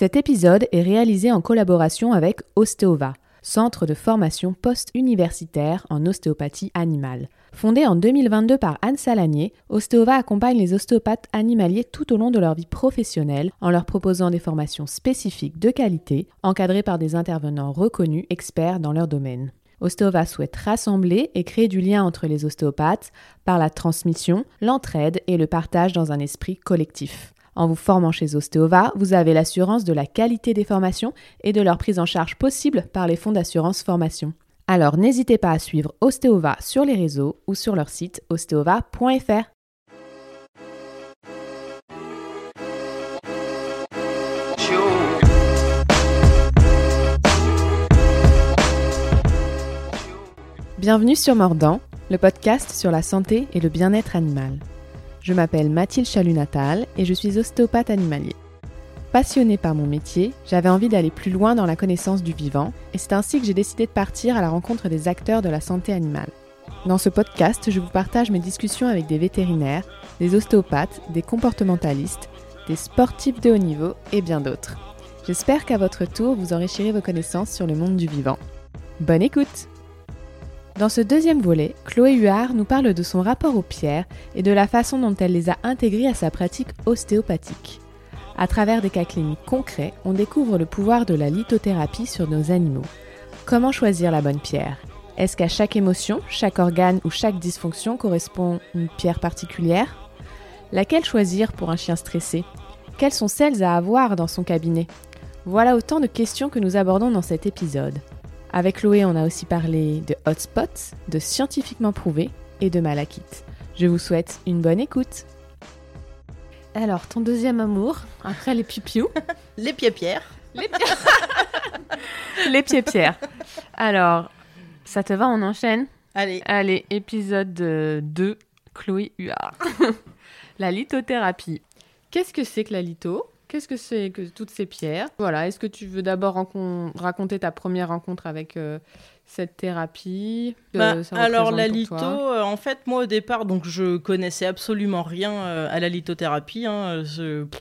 Cet épisode est réalisé en collaboration avec Ostéova, centre de formation post-universitaire en ostéopathie animale. Fondé en 2022 par Anne Salanier, Ostéova accompagne les ostéopathes animaliers tout au long de leur vie professionnelle en leur proposant des formations spécifiques de qualité, encadrées par des intervenants reconnus experts dans leur domaine. Ostéova souhaite rassembler et créer du lien entre les ostéopathes par la transmission, l'entraide et le partage dans un esprit collectif. En vous formant chez Ostéova, vous avez l'assurance de la qualité des formations et de leur prise en charge possible par les fonds d'assurance formation. Alors n'hésitez pas à suivre Ostéova sur les réseaux ou sur leur site ostéova.fr. Bienvenue sur Mordant, le podcast sur la santé et le bien-être animal. Je m'appelle Mathilde Chalut-Natal et je suis ostéopathe animalier. Passionnée par mon métier, j'avais envie d'aller plus loin dans la connaissance du vivant et c'est ainsi que j'ai décidé de partir à la rencontre des acteurs de la santé animale. Dans ce podcast, je vous partage mes discussions avec des vétérinaires, des ostéopathes, des comportementalistes, des sportifs de haut niveau et bien d'autres. J'espère qu'à votre tour, vous enrichirez vos connaissances sur le monde du vivant. Bonne écoute Dans ce deuxième volet, Chloé Huard nous parle de son rapport aux pierres et de la façon dont elle les a intégrées à sa pratique ostéopathique. À travers des cas cliniques concrets, on découvre le pouvoir de la lithothérapie sur nos animaux. Comment choisir la bonne pierre? Est-ce qu'à chaque émotion, chaque organe ou chaque dysfonction correspond une pierre particulière? Laquelle choisir pour un chien stressé? Quelles sont celles à avoir dans son cabinet? Voilà autant de questions que nous abordons dans cet épisode. Avec Chloé, on a aussi parlé de hotspots, de scientifiquement prouvé et de malachite. Je vous souhaite une bonne écoute. Alors, ton deuxième amour, après les pipiou Les pieds-pierres. Les, les pieds-pierres. Alors, ça te va, on enchaîne? Allez. Allez, épisode 2, Chloé Huard. la lithothérapie. Qu'est-ce que c'est que la litho? Qu'est-ce que c'est que toutes ces pierres? Voilà, est-ce que tu veux d'abord raconter ta première rencontre avec euh, cette thérapie? Bah, Alors la litho, euh, en fait, moi au départ, donc je connaissais absolument rien euh, à la lithothérapie. Hein,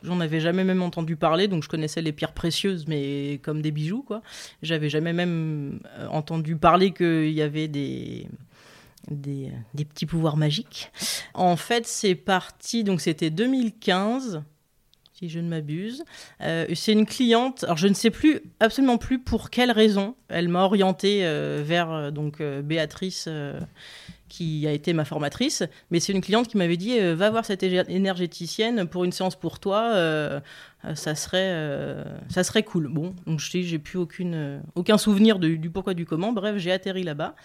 J'en avais jamais même entendu parler, donc je connaissais les pierres précieuses, mais comme des bijoux, quoi. J'avais jamais même entendu parler qu'il y avait des des, des, petits pouvoirs magiques. En fait, c'est parti, donc c'était 2015 si je ne m'abuse. Euh, c'est une cliente, alors je ne sais plus, absolument plus pour quelle raison. Elle m'a orientée euh, vers euh, donc Béatrice, qui a été ma formatrice, mais c'est une cliente qui m'avait dit va voir cette énergéticienne pour une séance pour toi, ça serait ça serait cool. Bon, donc je j'ai plus aucune aucun souvenir du pourquoi du comment. Bref, j'ai atterri là-bas.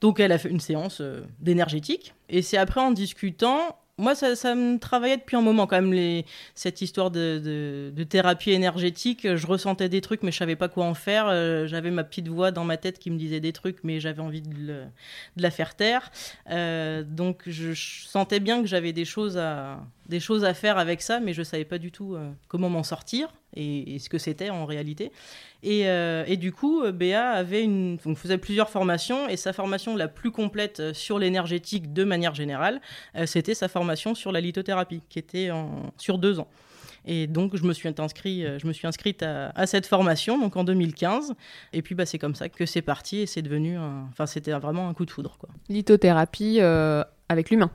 Donc elle a fait une séance d'énergétique et c'est après en discutant moi, ça, me travaillait depuis un moment quand même, cette histoire de, thérapie énergétique. Je ressentais des trucs, mais je savais pas quoi en faire. Euh, j'avais ma petite voix dans ma tête qui me disait des trucs, mais j'avais envie de, la faire taire. Euh, donc, je, sentais bien que j'avais des choses à des choses à faire avec ça, mais je savais pas du tout euh, comment m'en sortir et, ce que c'était en réalité. Et, euh, et, du coup, euh, Béa avait une, donc faisait plusieurs formations et sa formation la plus complète sur l'énergétique de manière générale, c'était sa formation sur la lithothérapie, qui était en, sur deux ans. Et donc, je me suis, inscrit, je me suis inscrite à, cette formation donc en 2015. Et puis, bah, c'est comme ça que c'est parti et c'est devenu, enfin, c'était vraiment un coup de foudre. Quoi. Lithothérapie avec l'humain.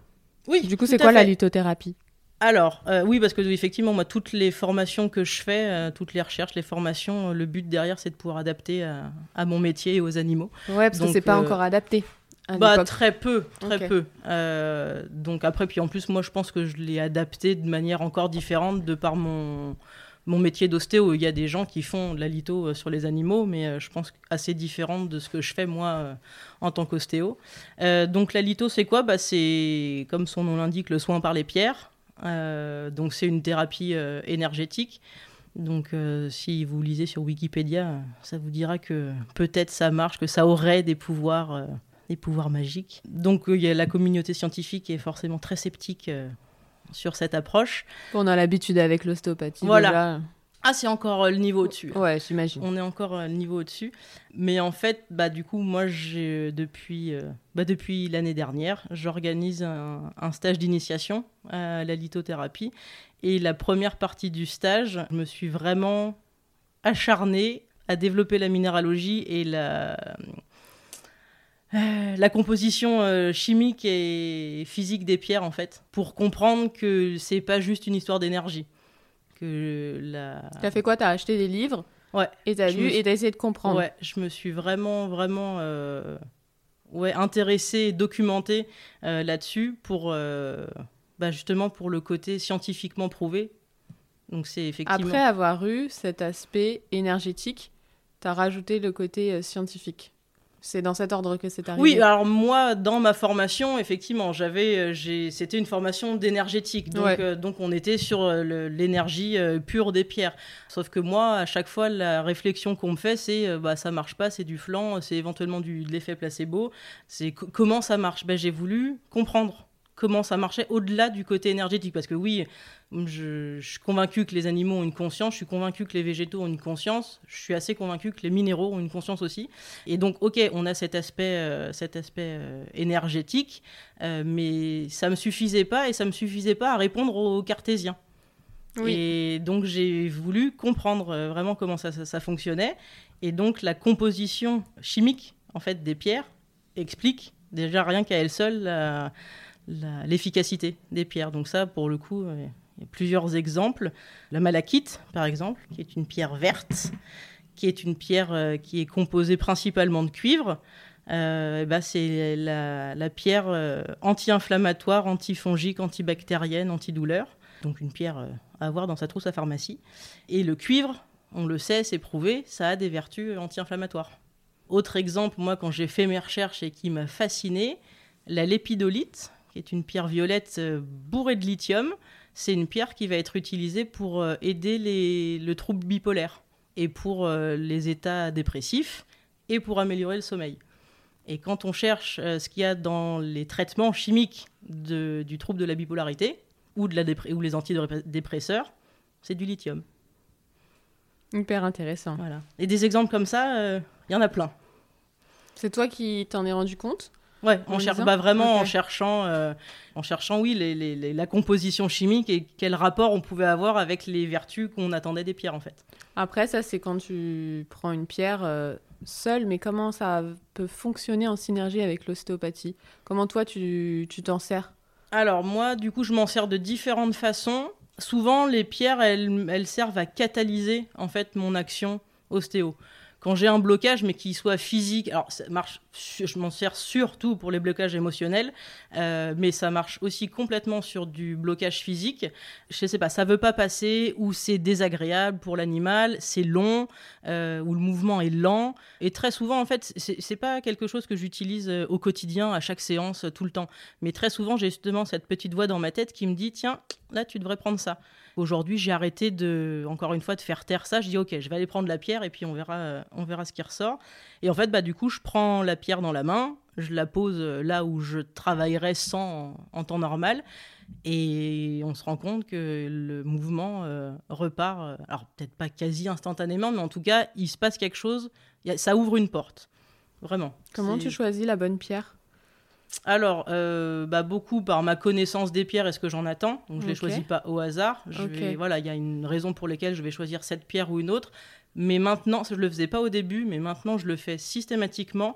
Oui. Du coup, c'est quoi la lithothérapie? Alors, euh, oui, parce que effectivement, moi, toutes les formations que je fais, euh, toutes les recherches, les formations, euh, le but derrière, c'est de pouvoir adapter à, mon métier et aux animaux. Ouais, parce que c'est pas encore adapté. Bah, très peu, très peu. donc après, puis en plus, moi, je pense que je l'ai adapté de manière encore différente de par mon, mon métier d'ostéo. Il y a des gens qui font de la litho sur les animaux, mais je pense assez différente de ce que je fais moi en tant qu'ostéo. donc la litho, c'est quoi? Bah, C'est, comme son nom l'indique, le soin par les pierres. Euh, donc c'est une thérapie euh, énergétique. Donc euh, si vous lisez sur Wikipédia, ça vous dira que peut-être ça marche, que ça aurait des pouvoirs, des pouvoirs magiques. Donc il y a la communauté scientifique est forcément très sceptique sur cette approche. On a l'habitude avec l'ostéopathie. Voilà. Ah, c'est encore le niveau au-dessus. Ouais, j'imagine. On est encore le niveau au-dessus. Mais en fait, bah, du coup, moi, j'ai depuis, bah, depuis l'année dernière, j'organise un, un, stage d'initiation à la lithothérapie. Et la première partie du stage, je me suis vraiment acharné à développer la minéralogie et la, euh, la composition euh, chimique et physique des pierres en fait, pour comprendre que c'est pas juste une histoire d'énergie. Que la... T'as fait quoi? T'as acheté des livres? Ouais. Et t'as lu et t'as essayé de comprendre? Ouais, je me suis vraiment, vraiment euh, ouais, intéressée, documentée là-dessus pour bah, justement pour le côté scientifiquement prouvé. Donc c'est effectivement. Après avoir eu cet aspect énergétique, tu as rajouté le côté scientifique. C'est dans cet ordre que c'est arrivé. Oui, alors moi, dans ma formation, effectivement, j'avais, euh, j'ai, c'était une formation d'énergétique, donc, euh, donc on était sur euh, l'énergie pure des pierres. Sauf que moi, à chaque fois, la réflexion qu'on me fait, c'est, bah ça marche pas, c'est du flanc, c'est éventuellement du, de l'effet placebo. C'est comment ça marche? Ben, j'ai voulu comprendre comment ça marchait au-delà du côté énergétique. Parce que oui, je, suis convaincu que les animaux ont une conscience, je suis convaincu que les végétaux ont une conscience, je suis assez convaincu que les minéraux ont une conscience aussi. Et donc, ok, on a cet aspect, euh, cet aspect euh, énergétique, euh, mais ça me suffisait pas et ça me suffisait pas à répondre aux cartésiens. Et donc j'ai voulu comprendre vraiment comment ça, ça, fonctionnait. Et donc la composition chimique en fait des pierres explique déjà rien qu'à elle seule l'efficacité des pierres. Donc ça, pour le coup, euh, il y a plusieurs exemples. La malachite, par exemple, qui est une pierre verte, qui est une pierre euh, qui est composée principalement de cuivre. Euh, bah, c'est la, pierre anti-inflammatoire, antifongique, antibactérienne, antidouleur. Donc une pierre à avoir dans sa trousse à pharmacie. Et le cuivre, on le sait, c'est prouvé, ça a des vertus anti-inflammatoires. Autre exemple, moi, quand j'ai fait mes recherches et qui m'a fasciné, la lépidolite, qui est une pierre violette euh, bourrée de lithium. C'est une pierre qui va être utilisée pour euh, aider les, le trouble bipolaire et pour euh, les états dépressifs et pour améliorer le sommeil. Et quand on cherche ce qu'il y a dans les traitements chimiques du trouble de la bipolarité ou, de la ou les antidépresseurs, c'est du lithium. Hyper intéressant. Voilà. Et des exemples comme ça, il y en a plein. C'est toi qui t'en es rendu compte? Ouais, on cherche bah, vraiment en cherchant, euh, en cherchant oui, les, la composition chimique et quel rapport on pouvait avoir avec les vertus qu'on attendait des pierres en fait. Après, ça c'est quand tu prends une pierre euh, seule, mais comment ça peut fonctionner en synergie avec l'ostéopathie? Comment toi tu t'en sers? Alors moi, du coup, je m'en sers de différentes façons. Souvent, les pierres, elles, elles servent à catalyser en fait mon action ostéo quand j'ai un blocage, mais qui soit physique, alors ça marche, je m'en sers surtout pour les blocages émotionnels, euh, mais ça marche aussi complètement sur du blocage physique. Je sais pas, ça veut pas passer, ou c'est désagréable pour l'animal, c'est long, euh, ou le mouvement est lent. Et très souvent, en fait, c'est pas quelque chose que j'utilise euh, au quotidien, à chaque séance, tout le temps. Mais très souvent, j'ai justement cette petite voix dans ma tête qui me dit, tiens, là, tu devrais prendre ça. Aujourd'hui, j'ai arrêté de, encore une fois, de faire taire ça. Je dis, ok, je vais aller prendre la pierre et puis on verra, euh, on verra ce qui ressort. Et en fait, bah, du coup, je prends la pierre dans la main, je la pose euh, là où je travaillerais sans en, temps normal. Et on se rend compte que le mouvement euh, repart, alors peut-être pas quasi instantanément, mais en tout cas, il se passe quelque chose, ça ouvre une porte. Vraiment. Comment tu choisis la bonne pierre? Alors, euh, bah, beaucoup par ma connaissance des pierres et ce que j'en attends. Donc, je ne les choisis pas au hasard. voilà, il y a une raison pour laquelle je vais choisir cette pierre ou une autre. Mais maintenant, je ne le faisais pas au début, mais maintenant, je le fais systématiquement.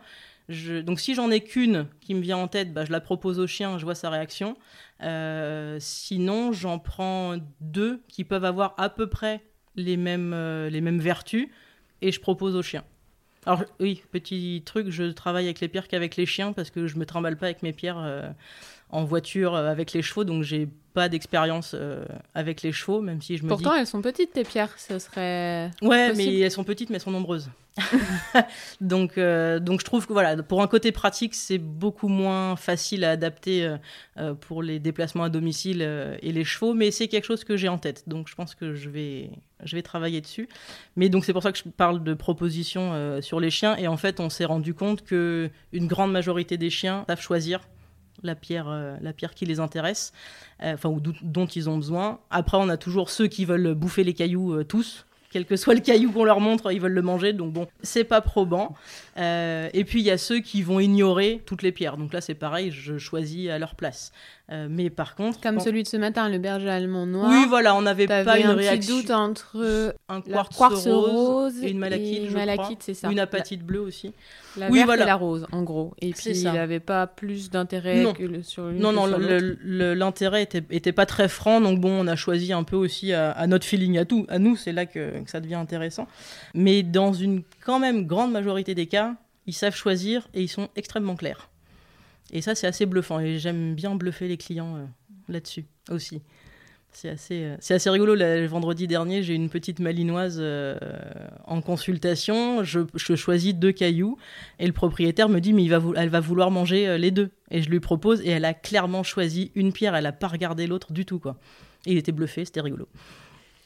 donc, si j'en ai qu'une qui me vient en tête, bah, je la propose au chien, je vois sa réaction. Euh, sinon, j'en prends deux qui peuvent avoir à peu près les mêmes, euh, les mêmes vertus et je propose au chien. Alors oui, petit truc, je travaille avec les pierres qu'avec les chiens parce que je me trimballe pas avec mes pierres euh, en voiture euh, avec les chevaux, donc j'ai pas d'expérience euh, avec les chevaux, même si je me Pourtant, elles sont petites tes pierres, ce serait. Ouais, mais elles sont petites, mais elles sont nombreuses. donc, euh, donc je trouve que voilà, pour un côté pratique, c'est beaucoup moins facile à adapter euh, pour les déplacements à domicile et les chevaux, mais c'est quelque chose que j'ai en tête. Donc je pense que je vais, je vais travailler dessus. Mais donc c'est pour ça que je parle de propositions sur les chiens. Et en fait, on s'est rendu compte que une grande majorité des chiens savent choisir la pierre, la pierre qui les intéresse, enfin ou dont ils ont besoin. Après, on a toujours ceux qui veulent bouffer les cailloux tous quel que soit le caillou qu'on leur montre, ils veulent le manger. Donc bon, c'est pas probant. Euh, et puis il y a ceux qui vont ignorer toutes les pierres. Donc là, c'est pareil, je choisis à leur place. Euh, mais par contre. Comme celui de ce matin, le berger allemand noir. Oui, voilà, on n'avait pas une un réaction. Petit doute entre un quartz, rose, et une malachite, malachite c'est ça. Une apatite bleue aussi. La oui, voilà. et la rose, en gros. Et puis il n'avait pas plus d'intérêt que sur lui. Non, non, l'intérêt était, était pas très franc, donc bon, on a choisi un peu aussi à, notre feeling à tout, à nous, c'est là que, que ça devient intéressant. Mais dans une quand même grande majorité des cas, ils savent choisir et ils sont extrêmement clairs. Et ça, c'est assez bluffant. Et j'aime bien bluffer les clients euh, là-dessus aussi. C'est assez, euh, c'est assez rigolo. Le vendredi dernier, j'ai une petite malinoise euh, en consultation. Je, choisis deux cailloux et le propriétaire me dit mais il va, elle va vouloir manger les deux. Et je lui propose et elle a clairement choisi une pierre. Elle n'a pas regardé l'autre du tout quoi. Et il était bluffé, c'était rigolo.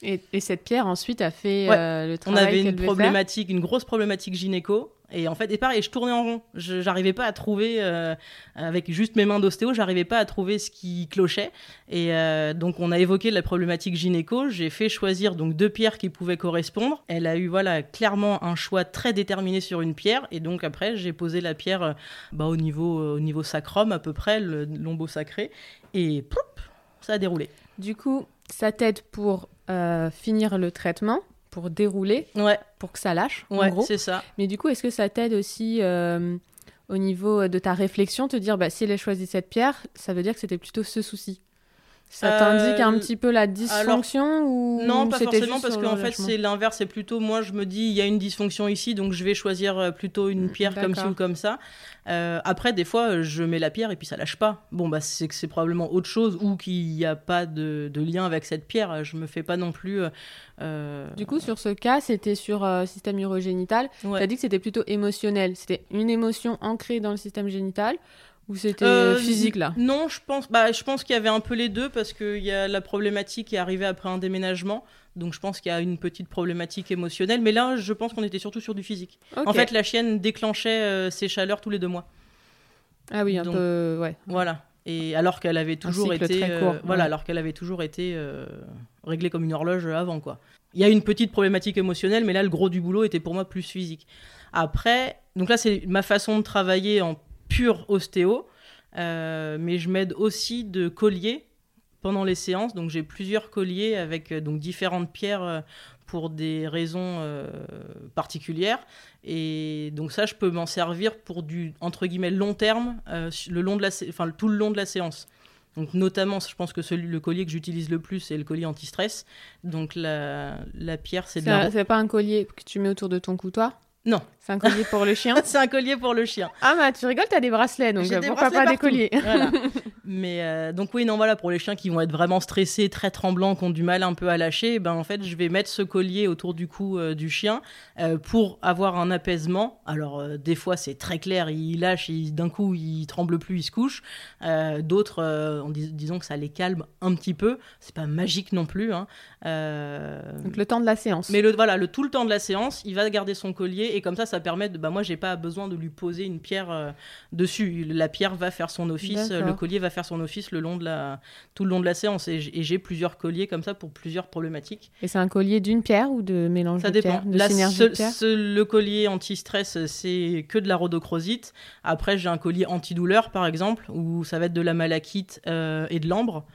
Et, cette pierre ensuite a fait le travail On avait une problématique, une grosse problématique gynéco. Et en fait, et pareil, je tournais en rond. Je j'arrivais pas à trouver, euh, avec juste mes mains d'ostéo, j'arrivais pas à trouver ce qui clochait. Et euh, donc, on a évoqué la problématique gynéco. J'ai fait choisir donc deux pierres qui pouvaient correspondre. Elle a eu voilà clairement un choix très déterminé sur une pierre. Et donc après, j'ai posé la pierre euh, bah, au niveau au niveau sacrum à peu près, le lombo sacré. Et ploup, ça a déroulé. Du coup, ça t'aide pour finir le traitement pour dérouler, ouais. pour que ça lâche, ouais, en gros. c'est ça. Mais du coup, est-ce que ça t'aide aussi euh, au niveau de ta réflexion, te dire, bah, si elle a choisi cette pierre, ça veut dire que c'était plutôt ce souci? Ça t'indique un euh, petit peu la dysfonction ou Non, pas forcément, parce qu'en fait, c'est l'inverse. C'est plutôt, moi, je me dis, il y a une dysfonction ici, donc je vais choisir euh, plutôt une pierre comme ci ou comme ça. Euh, après, des fois, je mets la pierre et puis ça lâche pas. Bon, bah, c'est que c'est probablement autre chose ou qu'il n'y a pas de, lien avec cette pierre. Je me fais pas non plus. Du coup, sur ce cas, c'était sur système urogénital. Tu as dit que c'était plutôt émotionnel. C'était une émotion ancrée dans le système génital ou c'était euh, physique là? Non, je pense, bah, je pense qu'il y avait un peu les deux parce qu'il y a la problématique qui est arrivée après un déménagement. Donc je pense qu'il y a une petite problématique émotionnelle. Mais là, je pense qu'on était surtout sur du physique. En fait, la chienne déclenchait euh, ses chaleurs tous les deux mois. Ah oui, un peu, ouais. Voilà. Et alors qu'elle avait toujours été, euh, voilà, alors qu'elle avait toujours été réglée comme une horloge avant quoi. Il y a une petite problématique émotionnelle, mais là le gros du boulot était pour moi plus physique. Après, donc là c'est ma façon de travailler en pur ostéo, euh, mais je m'aide aussi de colliers pendant les séances. Donc j'ai plusieurs colliers avec euh, donc différentes pierres euh, pour des raisons particulières. Et donc ça, je peux m'en servir pour du entre guillemets long terme, le long de la, enfin tout le long de la séance. Donc notamment, je pense que celui, le collier que j'utilise le plus, c'est le collier anti-stress. Donc la, la pierre, c'est de C'est pas un collier que tu mets autour de ton coutoir non. C'est un collier pour le chien C'est un collier pour le chien. Ah bah tu rigoles, t'as des bracelets, donc pourquoi pas des colliers Mais euh, donc oui, non, voilà, pour les chiens qui vont être vraiment stressés, très tremblants, qui ont du mal un peu à lâcher, ben en fait, je vais mettre ce collier autour du cou euh, du chien euh, pour avoir un apaisement. Alors des fois, c'est très clair, il lâche, d'un coup, il tremble plus, il se couche. D'autres, disons que ça les calme un petit peu. C'est pas magique non plus. Hein. Donc le temps de la séance. Mais le, voilà, le, tout le temps de la séance, il va garder son collier et comme ça, ça permet de. Bah, moi, j'ai pas besoin de lui poser une pierre euh, dessus. La pierre va faire son office, le collier va faire son office le long de la, tout le long de la séance. Et j'ai plusieurs colliers comme ça pour plusieurs problématiques. Et c'est un collier d'une pierre ou de mélange ça de dépend. de le collier anti-stress, c'est que de la rhodochrosite. Après, j'ai un collier antidouleur, par exemple, où ça va être de la malachite euh, et de l'ambre.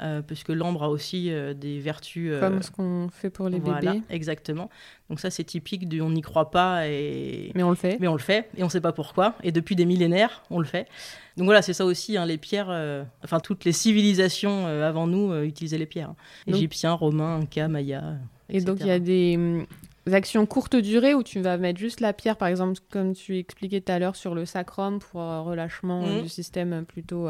Euh, puisque l'ambre a aussi euh, des vertus. Euh, Comme ce qu'on fait pour les bébés. Exactement. Donc ça, c'est typique du on n'y croit pas et. Mais on le fait. Mais on le fait et on ne sait pas pourquoi. Et depuis des millénaires, on le fait. Donc voilà, c'est ça aussi. Hein, les pierres, enfin toutes les civilisations avant nous utilisaient les pierres. Hein. Égyptiens, Romains, Incas, Mayas. Et donc il y a des hum, actions courte durée où tu vas mettre juste la pierre, par exemple, comme tu expliquais tout à l'heure sur le sacrum pour relâchement mmh. du système plutôt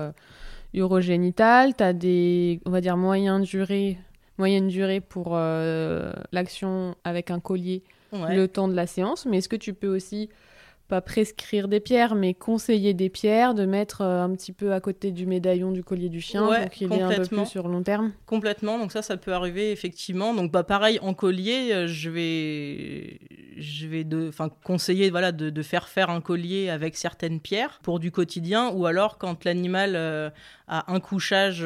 urogénitale, tu as des, on va dire, moyens durée, moyenne durée pour euh, l'action avec un collier le temps de la séance. Mais est-ce que tu peux aussi pas prescrire des pierres, mais conseiller des pierres, de mettre euh, un petit peu à côté du médaillon du collier du chien pour qu'il ait un peu plus sur long terme. Complètement, donc ça, ça peut arriver effectivement. Donc bah, pareil, en collier, euh, je vais, je vais de, conseiller voilà, de, de, faire faire un collier avec certaines pierres pour du quotidien, ou alors quand l'animal euh, a un couchage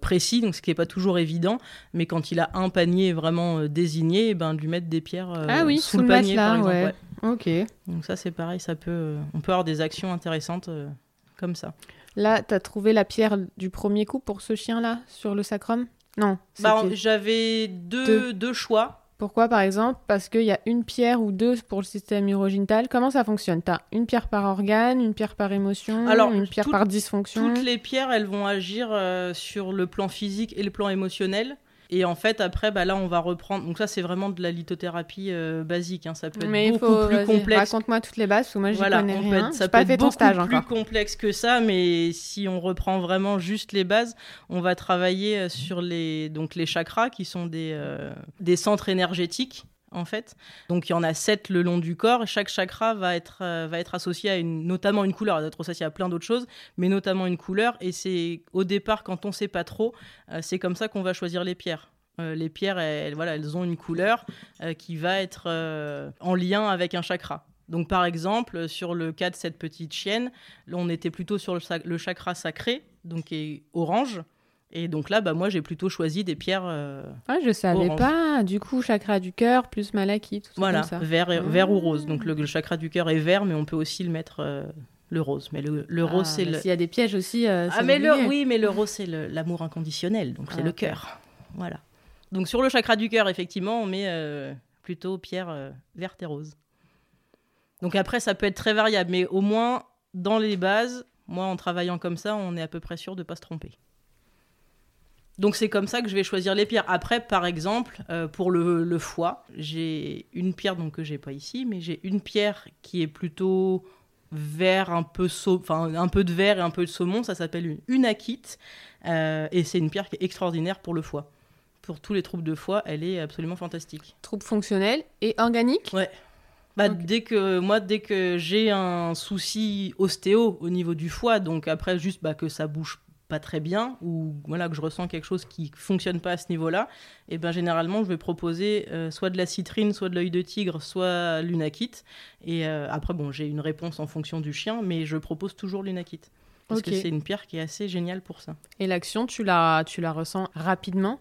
précis, donc ce qui n'est pas toujours évident, mais quand il a un panier vraiment désigné, eh ben, de lui mettre des pierres ah oui, sous, le panier, par exemple. Ok. Donc ça c'est pareil, ça peut, on peut avoir des actions intéressantes euh, comme ça. Là, tu as trouvé la pierre du premier coup pour ce chien-là, sur le sacrum? Non. Bah, J'avais deux, deux. choix. Pourquoi, par exemple? Parce qu'il y a une pierre ou deux pour le système urogénital. Comment ça fonctionne? Tu as une pierre par organe, une pierre par émotion, une pierre par dysfonction? Toutes les pierres, elles vont agir euh, sur le plan physique et le plan émotionnel. Et en fait, après, bah, là, on va reprendre. Donc, ça, c'est vraiment de la lithothérapie euh, basique. Hein. Ça peut être Mais beaucoup plus complexe. Raconte-moi toutes les bases, que moi, j'y connais rien. ça peut pas être fait beaucoup stage plus complexe que ça, mais si on reprend vraiment juste les bases, on va travailler euh, sur les, donc, les chakras, qui sont des, euh, des centres énergétiques en fait. Donc il y en a sept le long du corps. Chaque chakra va être, euh, associé à une, notamment une couleur. Il va être associé à plein d'autres choses, mais notamment une couleur. Et c'est au départ, quand on ne sait pas trop, euh, c'est comme ça qu'on va choisir les pierres. Euh, les pierres, elles, voilà, elles ont une couleur qui va être en lien avec un chakra. Donc par exemple, sur le cas de cette petite chienne, on était plutôt sur le, le chakra sacré, donc qui est orange. Et donc là, bah, moi, j'ai plutôt choisi des pierres. Euh, ah, je savais pas. Du coup, chakra du cœur plus malachite. Tout voilà, ça. Vert, ah. vert ou rose. Donc le, chakra du cœur est vert, mais on peut aussi le mettre euh, le rose. Mais le, le rose, ah, c'est le. S'il y a des pièges aussi. Euh, ah, mais le, oui, mais le rose, c'est l'amour inconditionnel. Donc c'est le cœur. Voilà. Donc sur le chakra du cœur, effectivement, on met plutôt pierre verte et rose. Donc après, ça peut être très variable, mais au moins dans les bases, moi, en travaillant comme ça, on est à peu près sûr de ne pas se tromper. Donc c'est comme ça que je vais choisir les pierres. Après, par exemple, euh, pour le, foie, j'ai une pierre donc que j'ai pas ici, mais j'ai une pierre qui est plutôt vert, un peu enfin un peu de vert et un peu de saumon. Ça s'appelle une unakite euh, et c'est une pierre qui est extraordinaire pour le foie. Pour tous les troubles de foie, elle est absolument fantastique. Troubles fonctionnels et organiques? Ouais. Bah, dès que moi dès que j'ai un souci ostéo au niveau du foie donc après juste bah, que ça bouge pas très bien ou voilà que je ressens quelque chose qui fonctionne pas à ce niveau-là, et ben généralement je vais proposer euh, soit de la citrine, soit de l'œil de tigre, soit l'unakite. Et euh, après bon, j'ai une réponse en fonction du chien, mais je propose toujours l'unakite parce que c'est une pierre qui est assez géniale pour ça. Et l'action, tu la tu la ressens rapidement?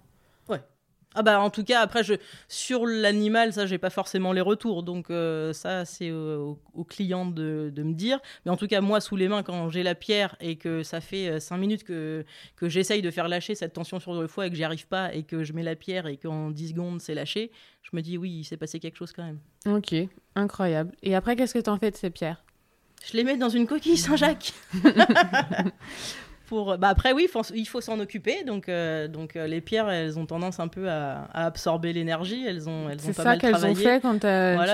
Ah bah en tout cas après je sur l'animal ça j'ai pas forcément les retours. Donc euh, ça c'est au, client de, de, me dire. Mais en tout cas moi sous les mains quand j'ai la pierre et que ça fait 5 euh, minutes que, que j'essaye de faire lâcher cette tension sur le foie et que j'y arrive pas et que je mets la pierre et qu'en 10 secondes c'est lâché je me dis oui il s'est passé quelque chose quand même. Ok incroyable. Et après qu'est-ce que tu en fais de ces pierres? Je les mets dans une coquille Saint-Jacques Bah après, oui, il faut s'en occuper. Donc, euh, donc euh, les pierres, elles ont tendance un peu à, absorber l'énergie. Elles ont, elles ont pas ça qu'elles ont fait quand tu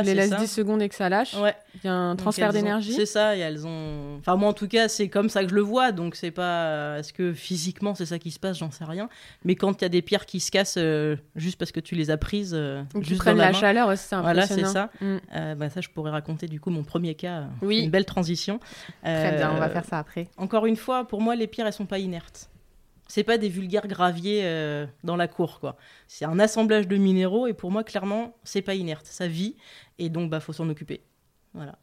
les laisses 10 secondes et que ça lâche. Ouais. Il y a un transfert d'énergie. C'est ça. Et elles ont. Enfin, moi, en tout cas, c'est comme ça que je le vois. Donc, c'est pas. Est-ce que physiquement, c'est ça qui se passe? J'en sais rien. Mais quand il y a des pierres qui se cassent euh, juste parce que tu les as prises. Ou juste prennent la, chaleur aussi, c'est Voilà, c'est ça. Mm. bah, ça, je pourrais raconter du coup mon premier cas. Oui. Une belle transition. Très bien, on va faire ça après. Encore une fois, pour moi, les pierres, elles sont pas inertes. C'est pas des vulgaires graviers euh, dans la cour, quoi. C'est un assemblage de minéraux et pour moi, clairement, c'est pas inerte. Ça vit et donc, bah, faut s'en occuper. Voilà.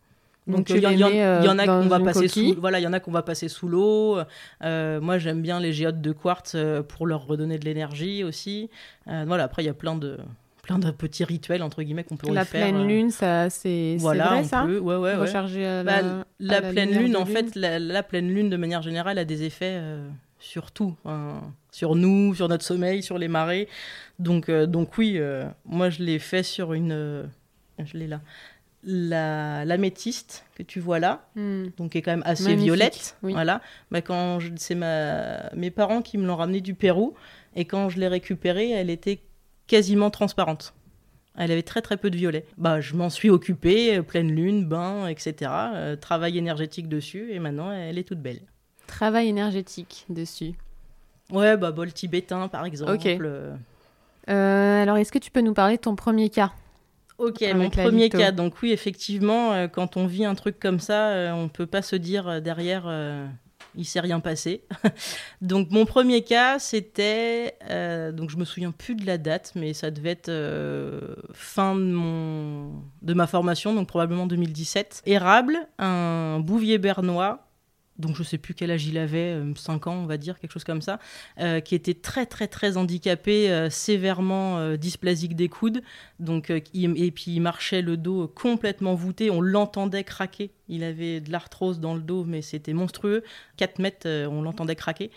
Donc, il y, en a qu'on va passer sous, voilà, il y en a qu'on va passer sous l'eau. Euh, moi, j'aime bien les géodes de quartz euh, pour leur redonner de l'énergie aussi. voilà. Après, il y a plein de plein de petits rituels entre guillemets qu'on peut la faire. La pleine lune, ça, c'est voilà, vrai, ça. Peut, ouais, ouais, Recharger bah, la, la, pleine lune, en fait, la, pleine lune de manière générale a des effets sur tout, sur nous, sur notre sommeil, sur les marées. Donc, euh, donc oui, euh, moi je l'ai fait sur une, euh, je l'ai là, la l'améthyste que tu vois là, hmm. donc qui est quand même assez violette. Voilà. Bah, quand c'est ma, mes parents qui me l'ont ramené du Pérou et quand je l'ai récupérée, elle était quasiment transparente. Elle avait très très peu de violet. Bah, je m'en suis occupée, pleine lune, bain, etc. travail énergétique dessus et maintenant elle est toute belle. Travail énergétique dessus. Ouais, bah, bol tibétain, par exemple. Ok. Euh, alors, est-ce que tu peux nous parler de ton premier cas? Ok, mon premier cas. Donc oui, effectivement, euh, quand on vit un truc comme ça, on euh, on peut pas se dire derrière, il s'est rien passé. donc mon premier cas, c'était, donc je me souviens plus de la date, mais ça devait être fin de mon, de ma formation, donc probablement 2017. Érable, un bouvier bernois donc je sais plus quel âge il avait, 5 ans on va dire, quelque chose comme ça, qui était très très très handicapé, sévèrement dysplasique des coudes, donc, et puis il marchait le dos complètement voûté, on l'entendait craquer, il avait de l'arthrose dans le dos, mais c'était monstrueux, 4 mètres, on l'entendait craquer.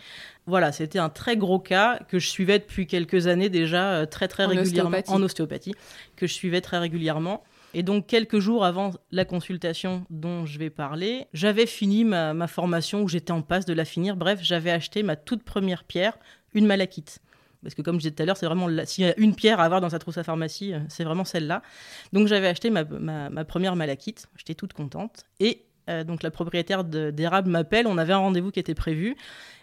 Voilà, c'était un très gros cas que je suivais depuis quelques années déjà, très très régulièrement, en ostéopathie, que je suivais très régulièrement. Et donc, quelques jours avant la consultation dont je vais parler, j'avais fini ma, formation ou j'étais en passe de la finir. Bref, j'avais acheté ma toute première pierre, une malachite. Parce que comme je disais tout à l'heure, c'est vraiment s'il y a une pierre à avoir dans sa trousse à pharmacie, euh, c'est vraiment celle-là. Donc j'avais acheté ma, ma première malachite, j'étais toute contente. Et euh, donc la propriétaire d'érable m'appelle, on avait un rendez-vous qui était prévu,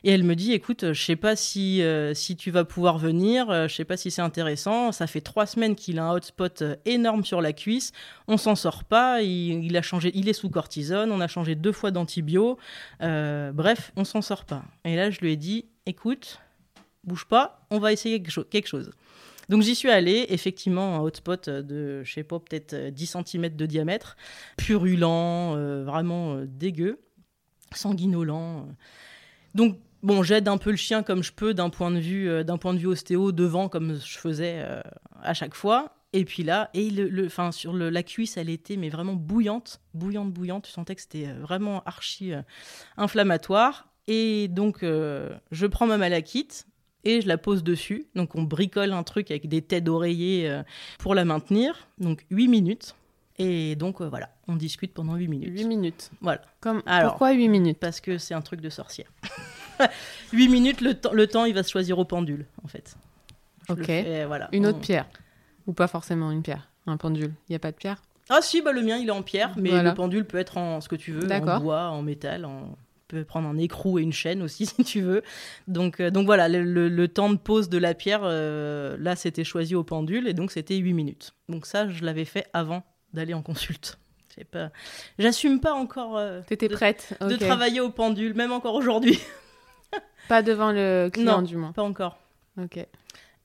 et elle me dit, écoute, je sais pas si, euh, si tu vas pouvoir venir, euh, je sais pas si c'est intéressant, ça fait trois semaines qu'il a un hotspot énorme sur la cuisse, on s'en sort pas, il, a changé, il est sous cortisone, on a changé deux fois d'antibio, bref, on s'en sort pas. Et là, je lui ai dit, écoute, bouge pas, on va essayer quelque chose. Donc j'y suis allée, effectivement, un hotspot de, je sais pas, peut-être 10 euh, cm de diamètre, purulent, euh, vraiment euh, dégueu, sanguinolent. Donc bon, j'aide un peu le chien comme je peux d'un point de vue d'un point de vue ostéo devant comme je faisais à chaque fois. Et puis là, et le, fin, sur la cuisse, elle était mais vraiment bouillante, bouillante, bouillante. Tu sentais que c'était vraiment archi inflammatoire. Et donc, je prends ma malachite, et je la pose dessus. Donc on bricole un truc avec des têtes d'oreiller euh, pour la maintenir. Donc 8 minutes. Et donc euh, voilà, on discute pendant 8 minutes. 8 minutes. Voilà. Comme... Pourquoi 8 minutes? Parce que c'est un truc de sorcière. 8 minutes, le, temps, le temps, il va se choisir au pendule, en fait. ok. voilà. Une autre pierre Ou pas forcément une pierre Un pendule Il n'y a pas de pierre? Ah si, bah, le mien, il est en pierre, mais le pendule peut être en ce que tu veux, en bois, en métal, en peux prendre un écrou et une chaîne aussi si tu veux. Donc, euh, donc voilà, le, temps de pause de la pierre, euh, là c'était choisi au pendule et donc c'était 8 minutes. Donc ça, je l'avais fait avant d'aller en consulte. Pas... J'assume pas encore euh, T'étais prête de travailler au pendule, même encore aujourd'hui. pas devant le client du moins. Pas encore. Ok.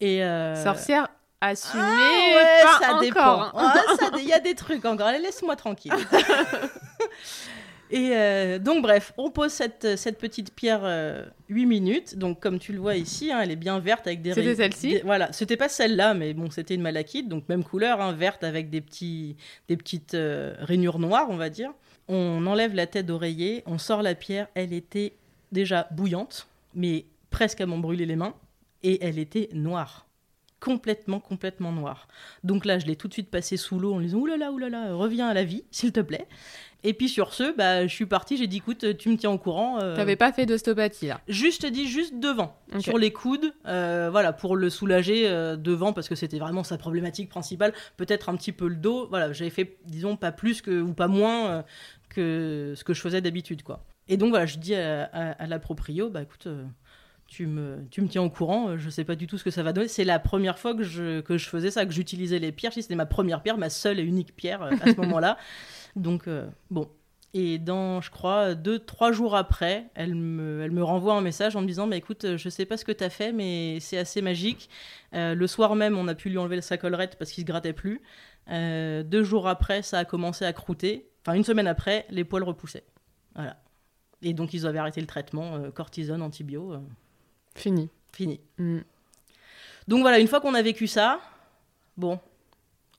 Et Sorcière assumée. Ah ça dépend. Ah, il y a des trucs encore. Allez, laisse-moi tranquille. Et euh, donc, bref, on pose cette, cette petite pierre 8 euh, minutes. Donc, comme tu le vois ici, hein, elle est bien verte avec des C'était celle-ci Voilà, c'était pas celle-là, mais bon, c'était une malachite, donc même couleur, hein, verte avec des, petits, des petites euh, rainures noires, on va dire. On enlève la tête d'oreiller, on sort la pierre. Elle était déjà bouillante, mais presque à m'en brûler les mains. Et elle était noire complètement, complètement noire. Donc là, je l'ai tout de suite passé sous l'eau en lui disant Oulala, oulala, reviens à la vie, s'il te plaît. Et puis sur ce, bah, je suis partie, j'ai dit écoute, tu me tiens au courant. Euh... T'avais pas fait d'ostéopathie là? Juste dit juste devant, sur les coudes, euh, voilà, pour le soulager euh, devant parce que c'était vraiment sa problématique principale. Peut-être un petit peu le dos. Voilà, j'avais fait, disons, pas plus que ou pas moins euh, que ce que je faisais d'habitude, quoi. Et donc voilà, je dis à, la proprio, bah écoute tu me, tu me tiens au courant, je sais pas du tout ce que ça va donner. C'est la première fois que je, que je faisais ça, que j'utilisais les pierres. C'était ma première pierre, ma seule et unique pierre à ce moment-là. Donc, euh, bon. Et dans, je crois, deux, trois jours après, elle me, elle me renvoie un message en me disant bah, écoute, je sais pas ce que tu as fait, mais c'est assez magique. Euh, le soir même, on a pu lui enlever sa collerette parce qu'il se grattait plus. Euh, deux jours après, ça a commencé à croûter. Enfin, une semaine après, les poils repoussaient. Voilà. Et donc, ils avaient arrêté le traitement, cortisone, antibio. Fini. Fini. Mm. Donc, voilà, une fois qu'on a vécu ça, bon,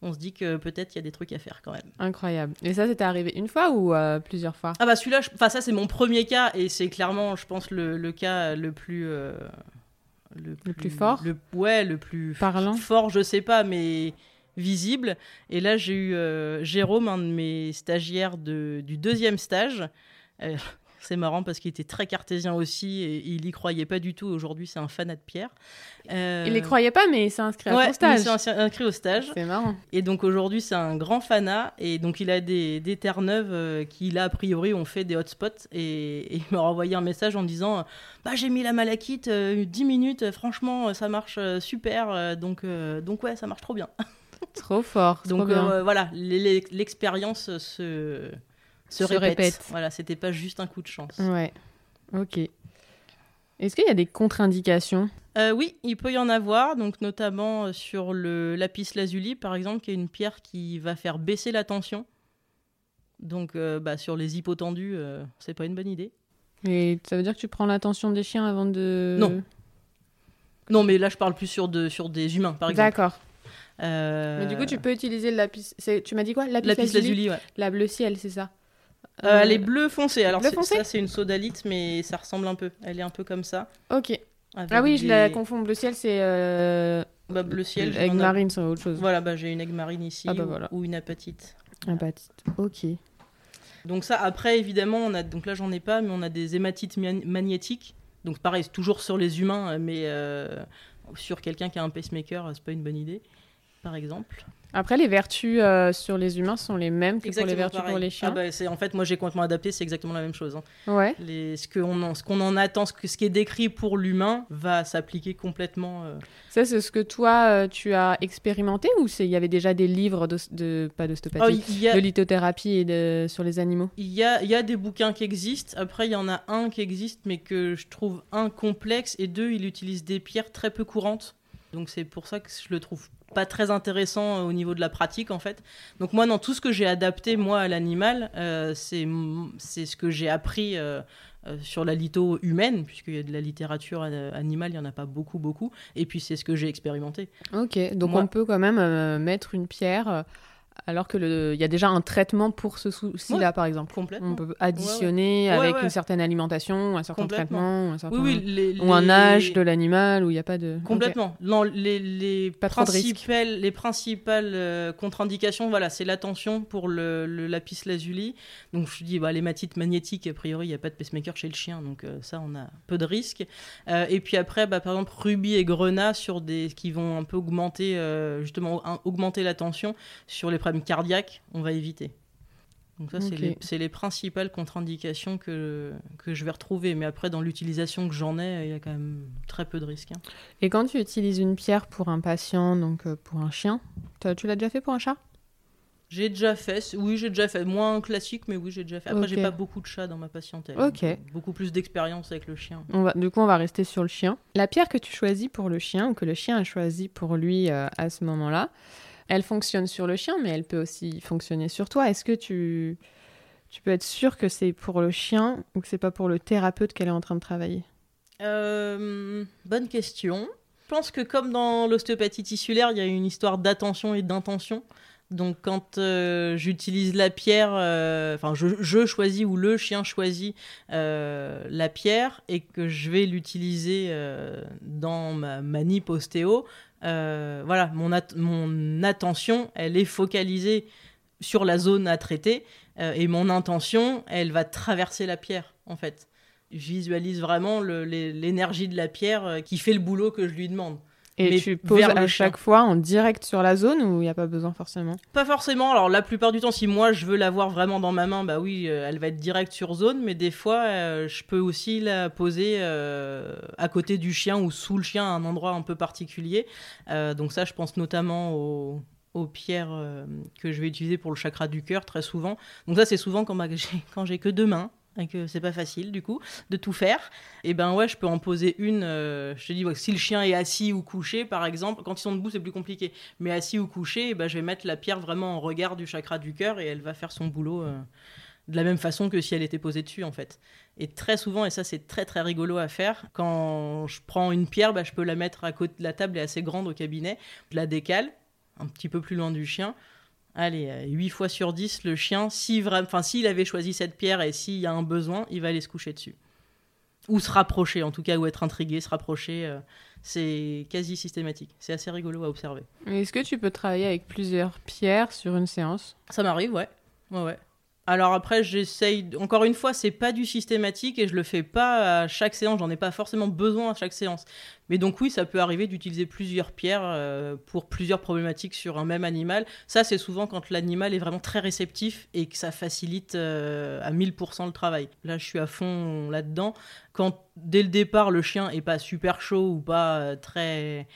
on se dit que peut-être il y a des trucs à faire quand même. Incroyable. Et ça, c'était arrivé une fois ou euh, plusieurs fois? Ah bah celui-là, enfin ça c'est mon premier cas et c'est clairement, je pense, le, cas le plus, euh, le plus, fort? Le, ouais, le plus parlant? Fort, je sais pas, mais visible. Et là, j'ai eu euh, Jérôme, un de mes stagiaires de, du deuxième stage. C'est marrant parce qu'il était très cartésien aussi et il y croyait pas du tout. Aujourd'hui, c'est un fanat de Pierre. Euh... Il y croyait pas, mais il s'est inscrit à stage. Il s'est inscrit au stage. C'est marrant. Et donc aujourd'hui, c'est un grand fanat et donc il a des, des terres neuves euh, qui là a priori ont fait des hotspots et, il m'a renvoyé un message en disant bah j'ai mis la malachite 10 euh, minutes, franchement ça marche euh, super donc donc ouais ça marche trop bien. Trop fort. donc voilà, l'expérience se se, répète. Voilà, c'était pas juste un coup de chance. Ouais. Ok. Est-ce qu'il y a des contre-indications? Euh, Oui, il peut y en avoir, donc notamment euh, sur le lapis lazuli, par exemple, qui est une pierre qui va faire baisser la tension. Donc, euh, bah, sur les hypotendus, c'est pas une bonne idée. Et ça veut dire que tu prends l'attention des chiens avant de. Non. Non, mais là, je parle plus sur, de, sur des humains, par exemple. D'accord. Mais du coup, tu peux utiliser le lapis. Tu m'as dit quoi? Lapis, lapis lazuli, ouais. La bleu ciel, c'est ça? Euh, Elle est bleue foncée. Alors, bleu foncé ça, c'est une sodalite, mais ça ressemble un peu. Elle est un peu comme ça. Ok. Ah oui, je la confonds. Bleu ciel, c'est. Euh... Bah, bleu ciel. Aigle marine, c'est autre chose. Voilà, bah, j'ai une aigle marine ici ah, bah, ou, voilà. ou, une apatite. Apatite, ok. Donc ça, après, évidemment, on a, donc là, j'en ai pas, mais on a des hématites magnétiques. Donc pareil, toujours sur les humains, mais euh, sur quelqu'un qui a un pacemaker, c'est pas une bonne idée, par exemple. Après, les vertus euh, sur les humains sont les mêmes que pour les vertus pour les chiens. Ah bah, en fait, moi j'ai complètement adapté, c'est exactement la même chose. Hein. Ouais. Les, ce qu'on en, qu'on en attend, ce, que, ce qui est décrit pour l'humain va s'appliquer complètement. Euh. Ça, c'est ce que toi euh, tu as expérimenté ou il y avait déjà des livres de, de pas d'ostéopathie, oh, de lithothérapie et de, sur les animaux? Il y a, y a des bouquins qui existent. Après, il y en a un qui existe, mais que je trouve un complexe et deux, il utilise des pierres très peu courantes. Donc c'est pour ça que je le trouve pas très intéressant euh, au niveau de la pratique en fait. Donc moi dans tout ce que j'ai adapté moi à l'animal, euh, c'est ce que j'ai appris euh, sur la litho humaine, puisqu'il y a de la littérature animale, il n'y en a pas beaucoup, beaucoup. Et puis c'est ce que j'ai expérimenté. Ok, donc on peut quand même mettre une pierre alors qu'il y a déjà un traitement pour ce souci-là, par exemple. Complètement. On peut additionner avec une certaine alimentation, un certain traitement, un certain... ou un âge de l'animal, où il n'y a pas de... Complètement. Non, les, les, principales, les principales euh, contre-indications, voilà, c'est l'attention pour le, lapis lazuli. Donc je dis, bah, l'hématite magnétique, a priori, il n'y a pas de pacemaker chez le chien, donc euh, ça, on a peu de risques. Euh, et puis après, bah, par exemple, rubis et grenat sur des qui vont un peu augmenter, justement, augmenter l'attention sur les problèmes cardiaques, on va éviter. Donc ça, c'est les, principales contre-indications que, que je vais retrouver. Mais après, dans l'utilisation que j'en ai, il y a quand même très peu de risques. Hein. Et quand tu utilises une pierre pour un patient, donc euh, pour un chien, tu l'as déjà fait pour un chat? J'ai déjà fait, oui, j'ai déjà fait. Moins classique, mais oui, j'ai déjà fait. Après, j'ai pas beaucoup de chats dans ma patientèle. Ok. Beaucoup plus d'expérience avec le chien. On va, du coup, on va rester sur le chien. La pierre que tu choisis pour le chien, ou que le chien a choisi pour lui euh, à ce moment-là, elle fonctionne sur le chien, mais elle peut aussi fonctionner sur toi. Est-ce que tu, tu peux être sûr que c'est pour le chien ou que c'est pas pour le thérapeute qu'elle est en train de travailler? Euh, Bonne question. Je pense que comme dans l'ostéopathie tissulaire, il y a une histoire d'attention et d'intention. Donc quand euh, j'utilise la pierre, euh, enfin je, choisis ou le chien choisit la pierre et que je vais l'utiliser dans ma manip ostéo, euh, voilà, mon, attention, elle est focalisée sur la zone à traiter euh, et mon intention, elle va traverser la pierre, en fait. Je visualise vraiment l'énergie de la pierre euh, qui fait le boulot que je lui demande. Et tu poses à chaque fois en direct sur la zone ou il n'y a pas besoin forcément? Pas forcément. Alors la plupart du temps, si moi je veux l'avoir vraiment dans ma main, bah oui, euh, elle va être direct sur zone. Mais des fois, euh, je peux aussi la poser euh, à côté du chien ou sous le chien à un endroit un peu particulier. donc ça, je pense notamment aux, aux pierres que je vais utiliser pour le chakra du cœur très souvent. Donc ça, c'est souvent quand, quand j'ai que deux mains et que c'est pas facile du coup de tout faire, et ben ouais, je peux en poser une. Euh, je te dis, si le chien est assis ou couché, par exemple, quand ils sont debout, c'est plus compliqué. Mais assis ou couché, ben, je vais mettre la pierre vraiment en regard du chakra du cœur et elle va faire son boulot euh, de la même façon que si elle était posée dessus en fait. Et très souvent, et ça c'est très très rigolo à faire, quand je prends une pierre, ben, je peux la mettre à côté de la table, est assez grande au cabinet, je la décale un petit peu plus loin du chien allez, 8 fois sur 10, le chien, s'il si avait choisi cette pierre et s'il y a un besoin, il va aller se coucher dessus. Ou se rapprocher, en tout cas, ou être intrigué, se rapprocher. Euh, c'est quasi systématique. C'est assez rigolo à observer. Est-ce que tu peux travailler avec plusieurs pierres sur une séance? Ça m'arrive, ouais. Ouais, ouais. Alors après, j'essaye. Encore une fois, c'est pas du systématique et je le fais pas à chaque séance. J'en ai pas forcément besoin à chaque séance. Mais donc oui, ça peut arriver d'utiliser plusieurs pierres euh, pour plusieurs problématiques sur un même animal. Ça, c'est souvent quand l'animal est vraiment très réceptif et que ça facilite euh, à 1000% le travail. Là, je suis à fond là-dedans. Quand dès le départ, le chien est pas super chaud ou pas euh, très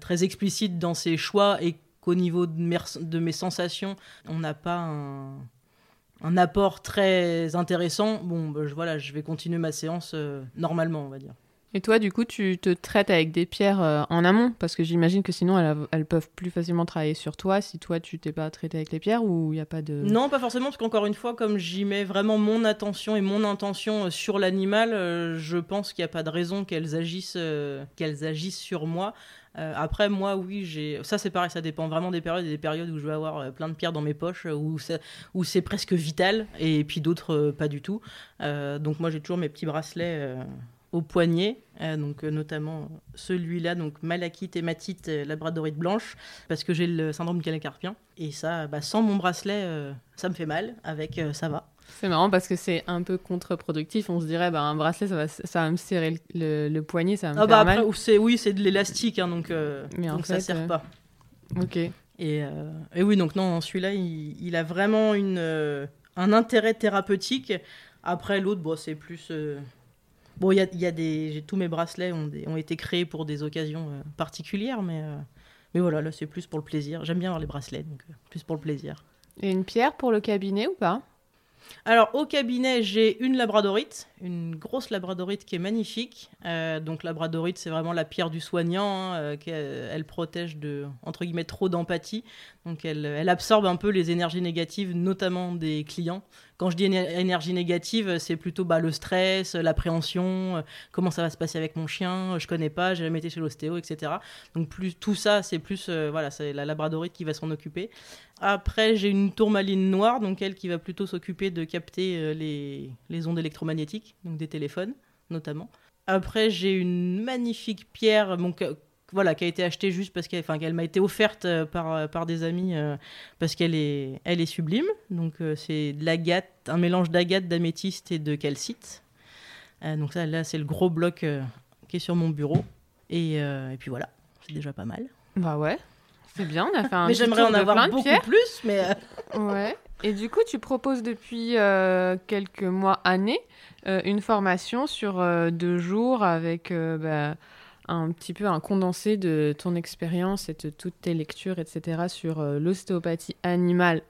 très explicite dans ses choix et qu'au niveau de mes sensations, on n'a pas un un apport très intéressant, bon, bah, je, voilà, je vais continuer ma séance euh, normalement, on va dire. Et toi, du coup, tu te traites avec des pierres euh, en amont? Parce que j'imagine que sinon, elles, elles, peuvent plus facilement travailler sur toi si toi, tu t'es pas traité avec les pierres ou il n'y a pas de... Non, pas forcément, parce qu'encore une fois, comme j'y mets vraiment mon attention et mon intention euh, sur l'animal, euh, je pense qu'il n'y a pas de raison qu'elles agissent, qu'elles agissent sur moi. Après, moi, oui, j'ai. Ça, c'est pareil, ça dépend vraiment des périodes. Il des périodes où je vais avoir plein de pierres dans mes poches, où, où c'est presque vital, et puis d'autres, pas du tout. donc, moi, j'ai toujours mes petits bracelets au poignet, euh, donc euh, notamment celui-là, donc malachite hématite euh, labradorite blanche, parce que j'ai le syndrome calécarpien. Et ça, bah, sans mon bracelet, ça me fait mal. Avec, ça va. C'est marrant parce que c'est un peu contre-productif. On se dirait, bah, un bracelet, ça va, ça va me serrer le, poignet, ça va me ah bah faire après, Oui, c'est de l'élastique, hein, donc, Mais donc ça ne sert pas. Ok. Et, et, oui, donc non, celui-là, il, il, a vraiment une, un intérêt thérapeutique. Après, l'autre, bon, c'est plus Bon, il y a, y a, des. Tous mes bracelets ont, ont, été créés pour des occasions euh, particulières, mais, euh, mais voilà, là, c'est plus pour le plaisir. J'aime bien avoir les bracelets, donc euh, plus pour le plaisir. Et une pierre pour le cabinet ou pas? Alors au cabinet, j'ai une labradorite, une grosse labradorite qui est magnifique. donc labradorite, c'est vraiment la pierre du soignant. Hein, elle protège de entre guillemets trop d'empathie. Donc elle, elle, absorbe un peu les énergies négatives, notamment des clients. Quand je dis énergie négative, c'est plutôt bah, le stress, l'appréhension, euh, comment ça va se passer avec mon chien, je connais pas, j'ai jamais été chez l'ostéo, etc. Donc plus tout ça, c'est plus euh, voilà, c'est la labradorite qui va s'en occuper. Après, j'ai une tourmaline noire, donc elle qui va plutôt s'occuper de capter euh, les, les ondes électromagnétiques, donc des téléphones notamment. Après, j'ai une magnifique pierre, donc voilà, qui a été achetée juste parce qu'elle, qu'elle m'a été offerte euh, par, euh, par des amis euh, parce qu'elle est, elle est sublime. Donc c'est de l'agate, un mélange d'agate, d'améthyste et de calcite. donc ça, là, c'est le gros bloc qui est sur mon bureau. Et, et puis voilà, c'est déjà pas mal. Bah ouais, c'est bien, on a fait un Mais j'aimerais en avoir beaucoup plus, mais... ouais. Et du coup, tu proposes depuis quelques mois, années, une formation sur deux jours avec... Bah, un petit peu un condensé de ton expérience et de toutes tes lectures, etc., sur euh, l'ostéopathie animale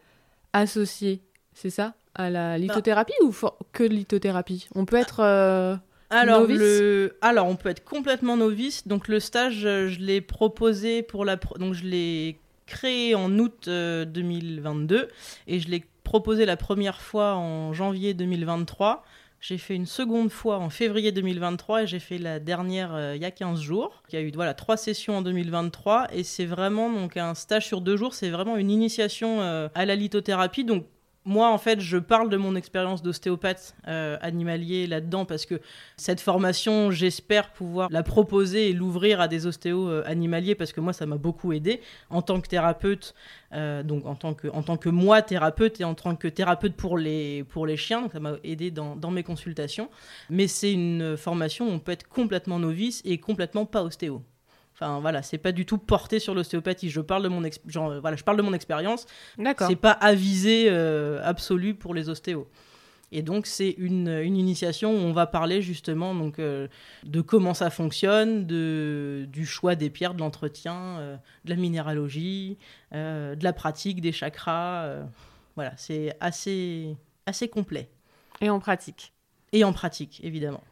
associée, c'est ça, à la bah. lithothérapie ou que lithothérapie? On peut être euh, alors, novice? le... Alors, on peut être complètement novice. Donc, le stage, euh, je l'ai proposé pour la... Donc, je l'ai créé en août 2022 et je l'ai proposé la première fois en janvier 2023. J'ai fait une seconde fois en février 2023 et j'ai fait la dernière euh, il y a 15 jours. Il y a eu voilà, trois sessions en 2023 et c'est vraiment donc un stage sur deux jours. C'est vraiment une initiation euh, à la lithothérapie. Donc moi, en fait, je parle de mon expérience d'ostéopathe euh, animalier là-dedans parce que cette formation, j'espère pouvoir la proposer et l'ouvrir à des ostéos euh, animaliers parce que moi, ça m'a beaucoup aidé en tant que thérapeute, euh, donc en tant que, en tant que moi thérapeute et en tant que thérapeute pour les, pour les chiens. Ça m'a aidé dans, dans, mes consultations. Mais c'est une formation où on peut être complètement novice et complètement pas ostéo. Enfin voilà, c'est pas du tout porté sur l'ostéopathie. Je parle de mon voilà, je parle de mon expérience. D'accord. C'est pas avisé euh, absolu pour les ostéos. Et donc c'est une, une, initiation où on va parler justement donc euh, de comment ça fonctionne, de du choix des pierres, de l'entretien, euh, de la minéralogie, de la pratique des chakras. voilà, c'est assez assez complet. Et en pratique. Et en pratique, évidemment.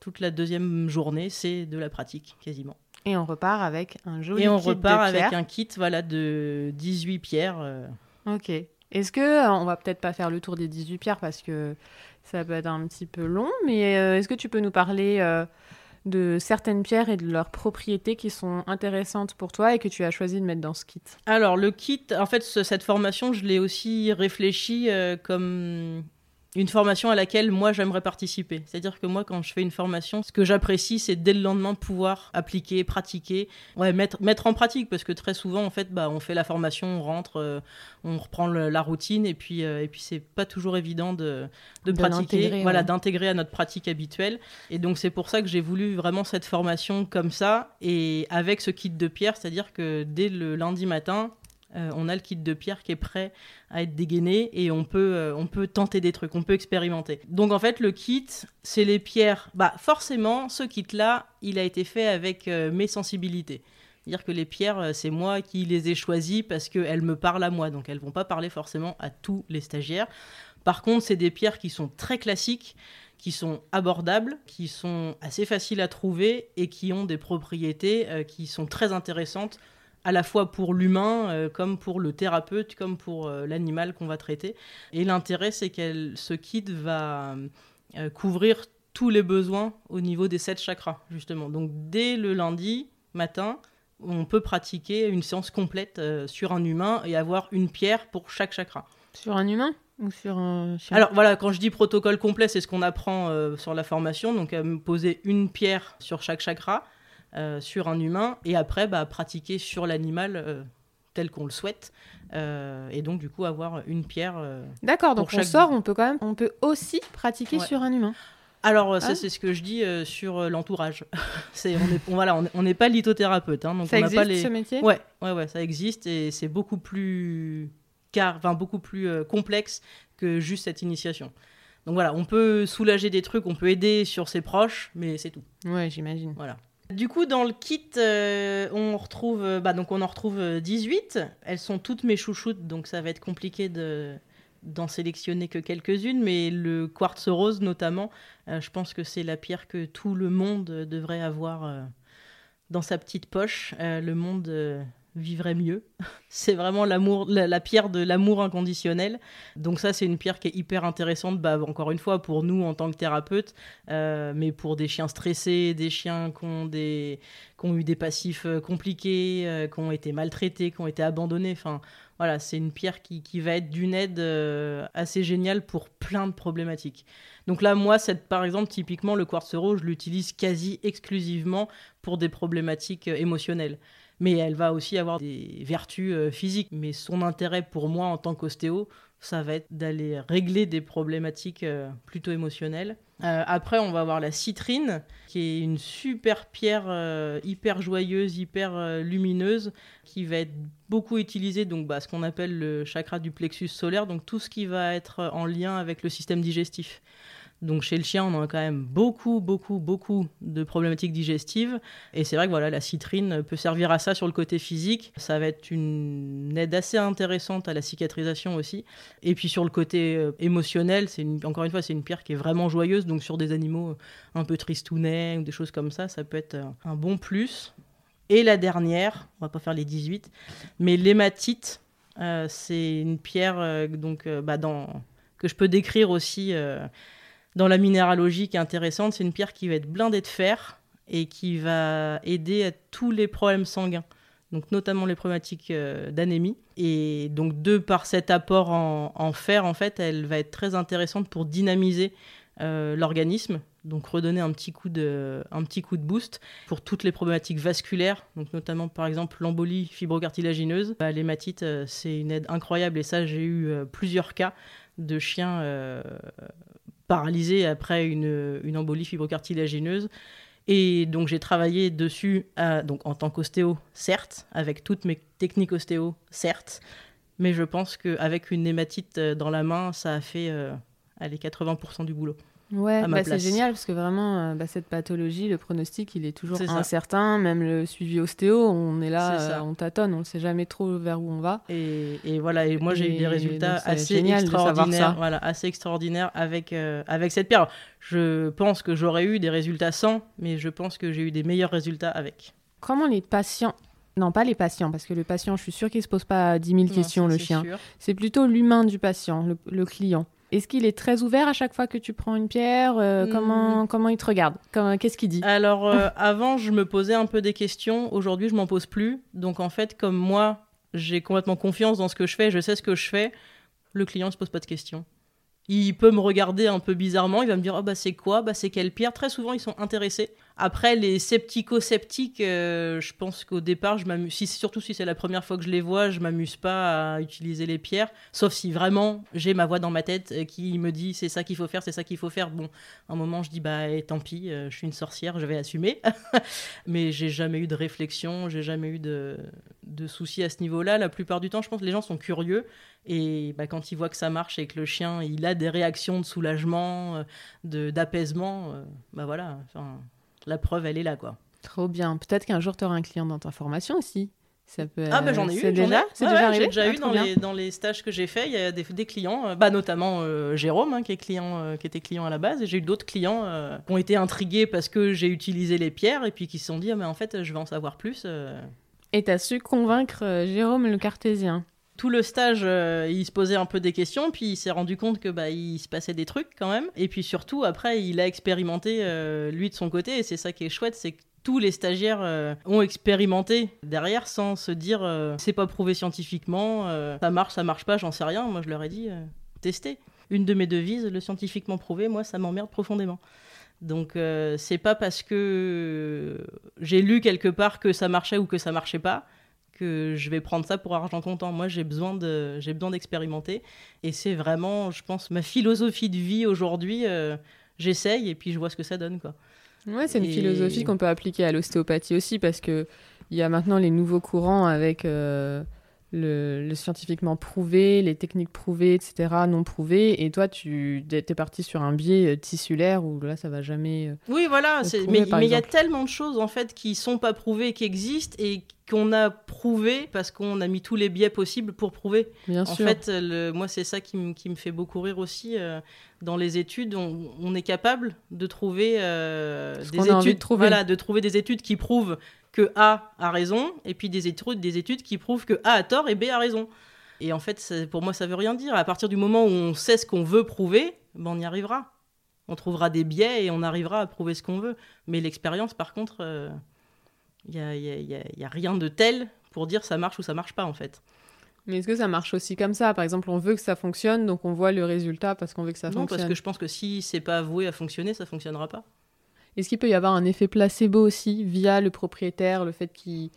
Toute la deuxième journée, c'est de la pratique, quasiment. Et on repart avec un joli Et on repart avec un kit voilà, de 18 pierres. Euh. Ok. Est-ce que, euh, on va peut-être pas faire le tour des 18 pierres parce que ça peut être un petit peu long, mais euh, est-ce que tu peux nous parler de certaines pierres et de leurs propriétés qui sont intéressantes pour toi et que tu as choisi de mettre dans ce kit? Alors le kit, en fait, cette formation, je l'ai aussi réfléchi comme une formation à laquelle moi j'aimerais participer. C'est-à-dire que moi quand je fais une formation, ce que j'apprécie c'est dès le lendemain pouvoir appliquer, pratiquer, ouais, mettre, mettre en pratique parce que très souvent en fait bah, on fait la formation, on rentre, euh, on reprend la routine et puis, euh, et puis c'est pas toujours évident de, de, pratiquer, voilà, d'intégrer à notre pratique habituelle. Et donc c'est pour ça que j'ai voulu vraiment cette formation comme ça et avec ce kit de pierre, c'est-à-dire que dès le lundi matin, euh, on a le kit de pierre qui est prêt à être dégainé et on peut, euh, on peut tenter des trucs, on peut expérimenter. Donc en fait, le kit, c'est les pierres. Bah forcément, ce kit-là, il a été fait avec euh, mes sensibilités. C'est-à-dire que les pierres, c'est moi qui les ai choisies parce qu'elles me parlent à moi. Donc elles vont pas parler forcément à tous les stagiaires. Par contre, c'est des pierres qui sont très classiques, qui sont abordables, qui sont assez faciles à trouver et qui ont des propriétés qui sont très intéressantes à la fois pour l'humain, euh, comme pour le thérapeute, comme pour euh, l'animal qu'on va traiter. Et l'intérêt, c'est que ce kit va euh, couvrir tous les besoins au niveau des sept chakras, justement. Donc dès le lundi matin, on peut pratiquer une séance complète sur un humain et avoir une pierre pour chaque chakra. Sur un humain ou sur un Alors voilà, quand je dis protocole complet, c'est ce qu'on apprend sur la formation, donc à me poser une pierre sur chaque chakra. Euh, sur un humain et après bah, pratiquer sur l'animal euh, tel qu'on le souhaite euh, et donc du coup avoir une pierre. D'accord, donc on sort, on peut quand même, on peut aussi pratiquer sur un humain. Alors ça ah. c'est ce que je dis sur l'entourage. c'est on est voilà on n'est pas lithothérapeute hein, donc ça on existe pas les... ce métier? Ouais ouais ouais ça existe et c'est beaucoup plus car enfin beaucoup plus complexe que juste cette initiation. Donc voilà, on peut soulager des trucs, on peut aider sur ses proches, mais c'est tout. Ouais, j'imagine. Voilà. Du coup, dans le kit, euh, on retrouve, euh, bah, donc on en retrouve 18. Euh, Elles sont toutes mes chouchoutes, donc ça va être compliqué de d'en sélectionner que quelques-unes, mais le quartz rose notamment, je pense que c'est la pierre que tout le monde devrait avoir dans sa petite poche. le monde vivrait mieux. c'est vraiment l'amour, la, pierre de l'amour inconditionnel. Donc ça, c'est une pierre qui est hyper intéressante, bah, encore une fois, pour nous en tant que thérapeutes, euh, mais pour des chiens stressés, des chiens qui ont, des, eu des passifs euh, compliqués, euh, qui ont été maltraités, qui ont été abandonnés. Enfin, voilà, c'est une pierre qui, va être d'une aide assez géniale pour plein de problématiques. Donc là, moi, par exemple, typiquement, le quartz je l'utilise quasi exclusivement pour des problématiques émotionnelles mais elle va aussi avoir des vertus euh, physiques. Mais son intérêt pour moi en tant qu'ostéo, ça va être d'aller régler des problématiques euh, plutôt émotionnelles. Euh, après, on va avoir la citrine, qui est une super pierre hyper joyeuse, hyper lumineuse, qui va être beaucoup utilisée, donc bah, ce qu'on appelle le chakra du plexus solaire, donc tout ce qui va être en lien avec le système digestif. Donc chez le chien, on a quand même beaucoup, beaucoup, beaucoup de problématiques digestives. Et c'est vrai que voilà, la citrine peut servir à ça sur le côté physique. Ça va être une aide assez intéressante à la cicatrisation aussi. Et puis sur le côté euh, émotionnel, c'est encore une fois, c'est une pierre qui est vraiment joyeuse. Donc sur des animaux euh, un peu tristounets ou des choses comme ça, ça peut être euh, un bon plus. Et la dernière, on va pas faire les 18, mais l'hématite, c'est une pierre donc, bah, que je peux décrire aussi dans la minéralogie qui est intéressante, c'est une pierre qui va être blindée de fer et qui va aider à tous les problèmes sanguins, donc notamment les problématiques euh, d'anémie. Et donc de par cet apport en, fer, en fait, elle va être très intéressante pour dynamiser euh, l'organisme, donc redonner un petit, coup de, un petit coup de boost pour toutes les problématiques vasculaires, donc notamment par exemple l'embolie fibrocartilagineuse. Bah, L'hématite, euh, c'est une aide incroyable et ça j'ai eu plusieurs cas de chiens paralysé après une, embolie fibrocartilagineuse. Et donc j'ai travaillé dessus donc en tant qu'ostéo, certes, avec toutes mes techniques ostéo, certes, mais je pense qu'avec une hématite euh, dans la main, ça a fait euh, 80% du boulot. Ouais, bah c'est génial parce que vraiment, euh, bah, cette pathologie, le pronostic, il est toujours incertain. Même le suivi ostéo, on est là, euh, on tâtonne, on ne sait jamais trop vers où on va. Et, et voilà, et moi j'ai eu des résultats assez extraordinaires, voilà, assez extraordinaires avec, euh, avec cette pierre. Je pense que j'aurais eu des résultats sans, mais je pense que j'ai eu des meilleurs résultats avec. Comment les patients non, pas les patients, parce que le patient, je suis sûre qu'il ne se pose pas 10 000 questions, le chien. C'est plutôt l'humain du patient, le client. Est-ce qu'il est très ouvert à chaque fois que tu prends une pierre euh, comment, hmm. comment il te regarde? Qu'est-ce qu'il dit? Alors, euh, avant, je me posais un peu des questions. Aujourd'hui, je m'en pose plus. Donc, en fait, comme moi, j'ai complètement confiance dans ce que je fais, je sais ce que je fais, le client ne se pose pas de questions. Il peut me regarder un peu bizarrement, il va me dire oh bah c'est quoi? Bah c'est quelle pierre Très souvent ils sont intéressés. Après les sceptico-sceptiques, euh, je pense qu'au départ je surtout si c'est la première fois que je les vois, je m'amuse pas à utiliser les pierres, sauf si vraiment j'ai ma voix dans ma tête qui me dit c'est ça qu'il faut faire, c'est ça qu'il faut faire. Bon, un moment je dis bah eh, tant pis, euh, je suis une sorcière, je vais assumer. Mais j'ai jamais eu de réflexion, j'ai jamais eu de, de soucis à ce niveau-là. La plupart du temps, je pense que les gens sont curieux et bah, quand ils voient que ça marche et que le chien, il a des réactions de soulagement, euh, d'apaisement, bah voilà, la preuve, elle est là, quoi. Trop bien. Peut-être qu'un jour, tu auras un client dans ta formation aussi. Ça peut... Ah bah j'en ai eu, c'est déjà, c'est déjà arrivé. J'ai déjà eu ah, dans les, dans les stages que j'ai fait, il y a des, des clients, euh, bah notamment euh, Jérôme hein, qui est client, euh, qui était client à la base, et j'ai eu d'autres clients qui ont été intrigués parce que j'ai utilisé les pierres et puis qui se sont dit ah mais en fait je vais en savoir plus. Et tu as su convaincre Jérôme le cartésien? Tout le stage, il se posait un peu des questions, puis il s'est rendu compte que bah il se passait des trucs quand même. Et puis surtout après, il a expérimenté lui de son côté, et c'est ça qui est chouette, c'est que tous les stagiaires euh, ont expérimenté derrière sans se dire euh, c'est pas prouvé scientifiquement, euh, ça marche, ça marche pas, j'en sais rien. Moi, je leur ai dit testez. Une de mes devises, le scientifiquement prouvé, moi, ça m'emmerde profondément. Donc, c'est pas parce que j'ai lu quelque part que ça marchait ou que ça marchait pas que je vais prendre ça pour argent comptant. Moi, j'ai besoin de, j'ai besoin d'expérimenter, et c'est vraiment, je pense, ma philosophie de vie aujourd'hui. J'essaye et puis je vois ce que ça donne, quoi. Ouais, c'est une philosophie qu'on peut appliquer à l'ostéopathie aussi parce que il y a maintenant les nouveaux courants avec euh, le, scientifiquement prouvé, les techniques prouvées, etc., non prouvées. Et toi, tu es parti sur un biais euh, tissulaire où là, ça va jamais. Euh, oui, voilà. mais il y a tellement de choses en fait qui sont pas prouvées, qui existent et qu'on a prouvé parce qu'on a mis tous les biais possibles pour prouver. Bien en fait, le, moi, c'est ça qui, me fait beaucoup rire aussi. dans les études, on, est capable de trouver des études, de voilà, de trouver des études qui prouvent que A a raison, et puis des études, des études qui prouvent que A a tort et B a raison. Et en fait, pour moi, ça veut rien dire. À partir du moment où on sait ce qu'on veut prouver, ben on y arrivera. On trouvera des biais et on arrivera à prouver ce qu'on veut. Mais l'expérience, par contre, il euh, n'y a, y a, rien de tel pour dire ça marche ou ça marche pas, en fait. Mais est-ce que ça marche aussi comme ça? Par exemple, on veut que ça fonctionne, donc on voit le résultat parce qu'on veut que ça fonctionne. Non, parce que je pense que si c'est pas avoué à fonctionner, ça fonctionnera pas. Est-ce qu'il peut y avoir un effet placebo aussi via le propriétaire, le fait qu'il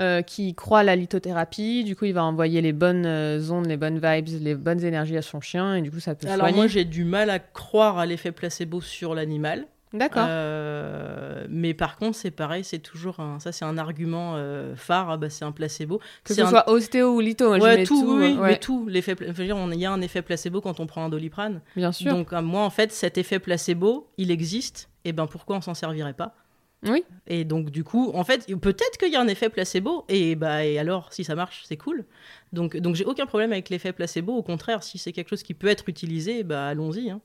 euh, croit à la lithothérapie, du coup il va envoyer les bonnes euh, ondes, les bonnes vibes, les bonnes énergies à son chien et du coup ça peut Alors moi j'ai du mal à croire à l'effet placebo sur l'animal. D'accord. Euh, mais par contre, c'est pareil, c'est toujours un, ça, c'est un argument phare. Ah bah, c'est un placebo. Que ce soit ostéo ou litho, moi, ouais, tout, oui, mais tout. L'effet, il y a un effet placebo quand on prend un doliprane. Bien sûr. Donc moi, en fait, cet effet placebo, il existe. Et ben pourquoi on s'en servirait pas? Oui. Et donc du coup, en fait, peut-être qu'il y a un effet placebo. Et bah et alors, si ça marche, c'est cool. Donc donc j'ai aucun problème avec l'effet placebo. Au contraire, si c'est quelque chose qui peut être utilisé, bah allons-y. Hein.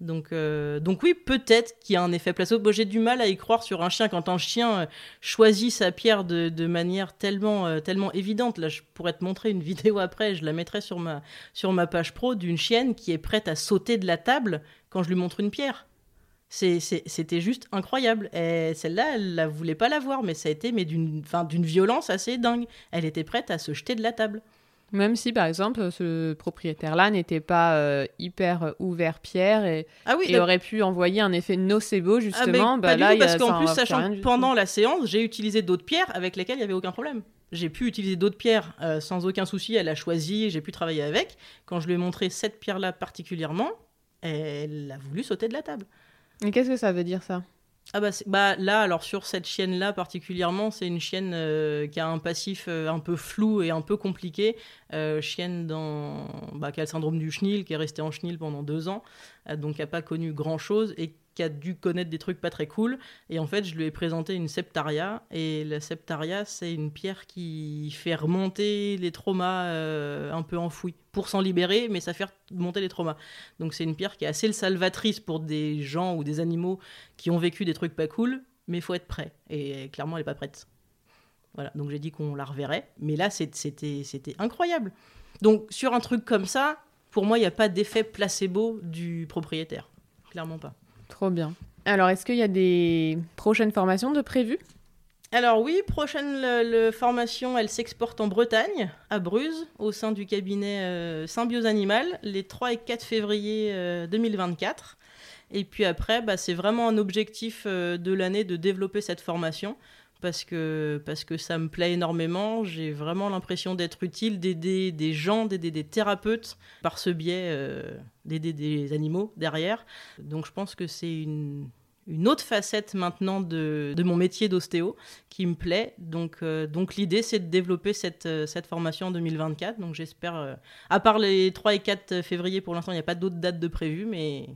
Donc, euh, donc oui, peut-être qu'il y a un effet placebo. j'ai du mal à y croire sur un chien quand un chien euh, choisit sa pierre de, manière tellement, euh, tellement évidente. Là, je pourrais te montrer une vidéo après, je la mettrai sur ma, sur ma page pro d'une chienne qui est prête à sauter de la table quand je lui montre une pierre. C'était juste incroyable. Et celle-là, elle ne voulait pas la voir, mais ça a été d'une violence assez dingue. Elle était prête à se jeter de la table. Même si, par exemple, ce propriétaire-là n'était pas euh, hyper ouvert pierre et, ah aurait pu envoyer un effet nocebo, ah, justement, bah, là, parce qu'en plus, sachant que pendant la séance, j'ai utilisé d'autres pierres avec lesquelles il n'y avait aucun problème. J'ai pu utiliser d'autres pierres euh, sans aucun souci, elle a choisi, j'ai pu travailler avec. Quand je lui ai montré cette pierre-là particulièrement, elle a voulu sauter de la table. Et qu'est-ce que ça veut dire, ça? Ah bah, bah, là, alors sur cette chienne-là particulièrement, c'est une chienne euh, qui a un passif euh, un peu flou et un peu compliqué. Euh, chienne dans, bah, qui a le syndrome du chenil, qui est restée en chenil pendant deux ans, donc qui n'a pas connu grand-chose et qui a dû connaître des trucs pas très cool. Et en fait, je lui ai présenté une septaria. Et la septaria, c'est une pierre qui fait remonter les traumas euh, un peu enfouis pour s'en libérer, mais ça fait remonter les traumas. Donc c'est une pierre qui est assez salvatrice pour des gens ou des animaux qui ont vécu des trucs pas cool, mais il faut être prêt. Et clairement, elle n'est pas prête. Voilà, donc j'ai dit qu'on la reverrait. Mais là, c'était incroyable. Donc sur un truc comme ça, pour moi, il n'y a pas d'effet placebo du propriétaire. Clairement pas. Trop bien. Alors, est-ce qu'il y a des prochaines formations de prévues? Alors oui, prochaine formation, elle s'exporte en Bretagne, à Bruges, au sein du cabinet euh, Symbiose Animal, les 3 et 4 février 2024. Euh, et puis après, bah, c'est vraiment un objectif euh, de l'année de développer cette formation parce que, parce que ça me plaît énormément. J'ai vraiment l'impression d'être utile, d'aider des gens, d'aider des thérapeutes par ce biais, euh, d'aider des animaux derrière. Donc je pense que c'est une, une autre facette maintenant de, de mon métier d'ostéo qui me plaît. Donc, euh, donc l'idée, c'est de développer cette, euh, cette formation en 2024. Donc j'espère, à part les 3 et 4 février, pour l'instant, il n'y a pas d'autres dates de prévues, mais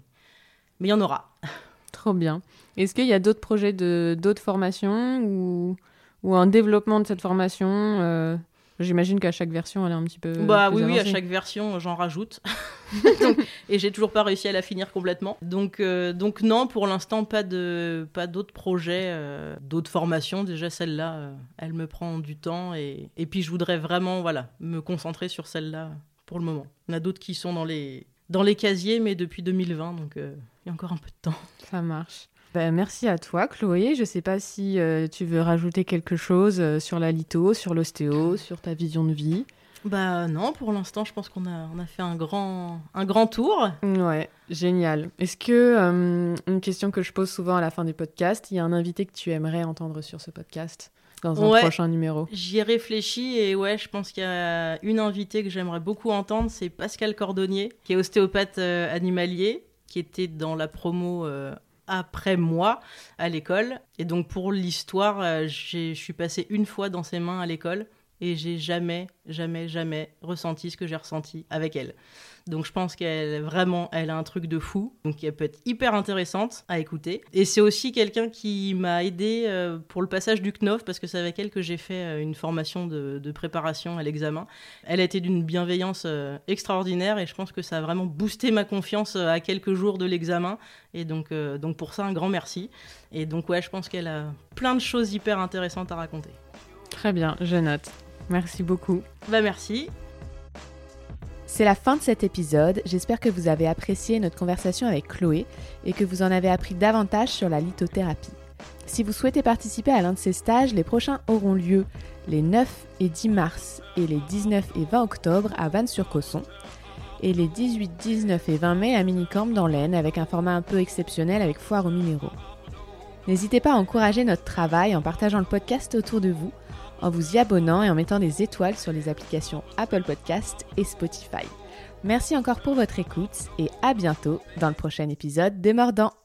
mais il y en aura. Trop bien. Est-ce qu'il y a d'autres projets de d'autres formations ou, ou un développement de cette formation euh, J'imagine qu'à chaque version, elle est un petit peu. Bah oui, oui, à chaque version, j'en rajoute. et j'ai toujours pas réussi à la finir complètement. Donc, euh, donc non, pour l'instant, pas de, pas d'autres projets, euh, d'autres formations. Déjà celle-là, elle me prend du temps et, et puis je voudrais vraiment, voilà, me concentrer sur celle-là pour le moment. On a d'autres qui sont dans les, dans les casiers, mais depuis 2020, donc il y a encore un peu de temps. Ça marche. Ben, merci à toi, Chloé. Je ne sais pas si euh, tu veux rajouter quelque chose euh, sur la litho, sur l'ostéo, sur ta vision de vie. Bah non, pour l'instant, je pense qu'on a, on a fait un grand, un grand tour. Ouais, génial. Est-ce que, euh, une question que je pose souvent à la fin des podcasts, il y a un invité que tu aimerais entendre sur ce podcast dans un prochain numéro? J'y ai réfléchi et ouais, je pense qu'il y a une invitée que j'aimerais beaucoup entendre, c'est Pascal Cordonnier, qui est ostéopathe animalier, qui était dans la promo après moi à l'école. Et donc pour l'histoire, euh, je suis passée une fois dans ses mains à l'école et j'ai jamais, jamais, jamais ressenti ce que j'ai ressenti avec elle. Donc je pense qu'elle vraiment, elle a un truc de fou, donc elle peut être hyper intéressante à écouter. Et c'est aussi quelqu'un qui m'a aidé euh, pour le passage du CNOF parce que c'est avec elle que j'ai fait euh, une formation de, préparation à l'examen. Elle a été d'une bienveillance euh, extraordinaire et je pense que ça a vraiment boosté ma confiance à quelques jours de l'examen. Et donc, donc pour ça, un grand merci. Et donc ouais, je pense qu'elle a plein de choses hyper intéressantes à raconter. Très bien, je note. Merci beaucoup. Bah merci. C'est la fin de cet épisode. J'espère que vous avez apprécié notre conversation avec Chloé et que vous en avez appris davantage sur la lithothérapie. Si vous souhaitez participer à l'un de ces stages, les prochains auront lieu les 9 et 10 mars et les 19 et 20 octobre à Vannes-sur-Cosson et les 18, 19 et 20 mai à Minicamp dans l'Aisne avec un format un peu exceptionnel avec foire aux minéraux. N'hésitez pas à encourager notre travail en partageant le podcast autour de vous en vous y abonnant et en mettant des étoiles sur les applications Apple Podcast et Spotify. Merci encore pour votre écoute et à bientôt dans le prochain épisode des Mordants.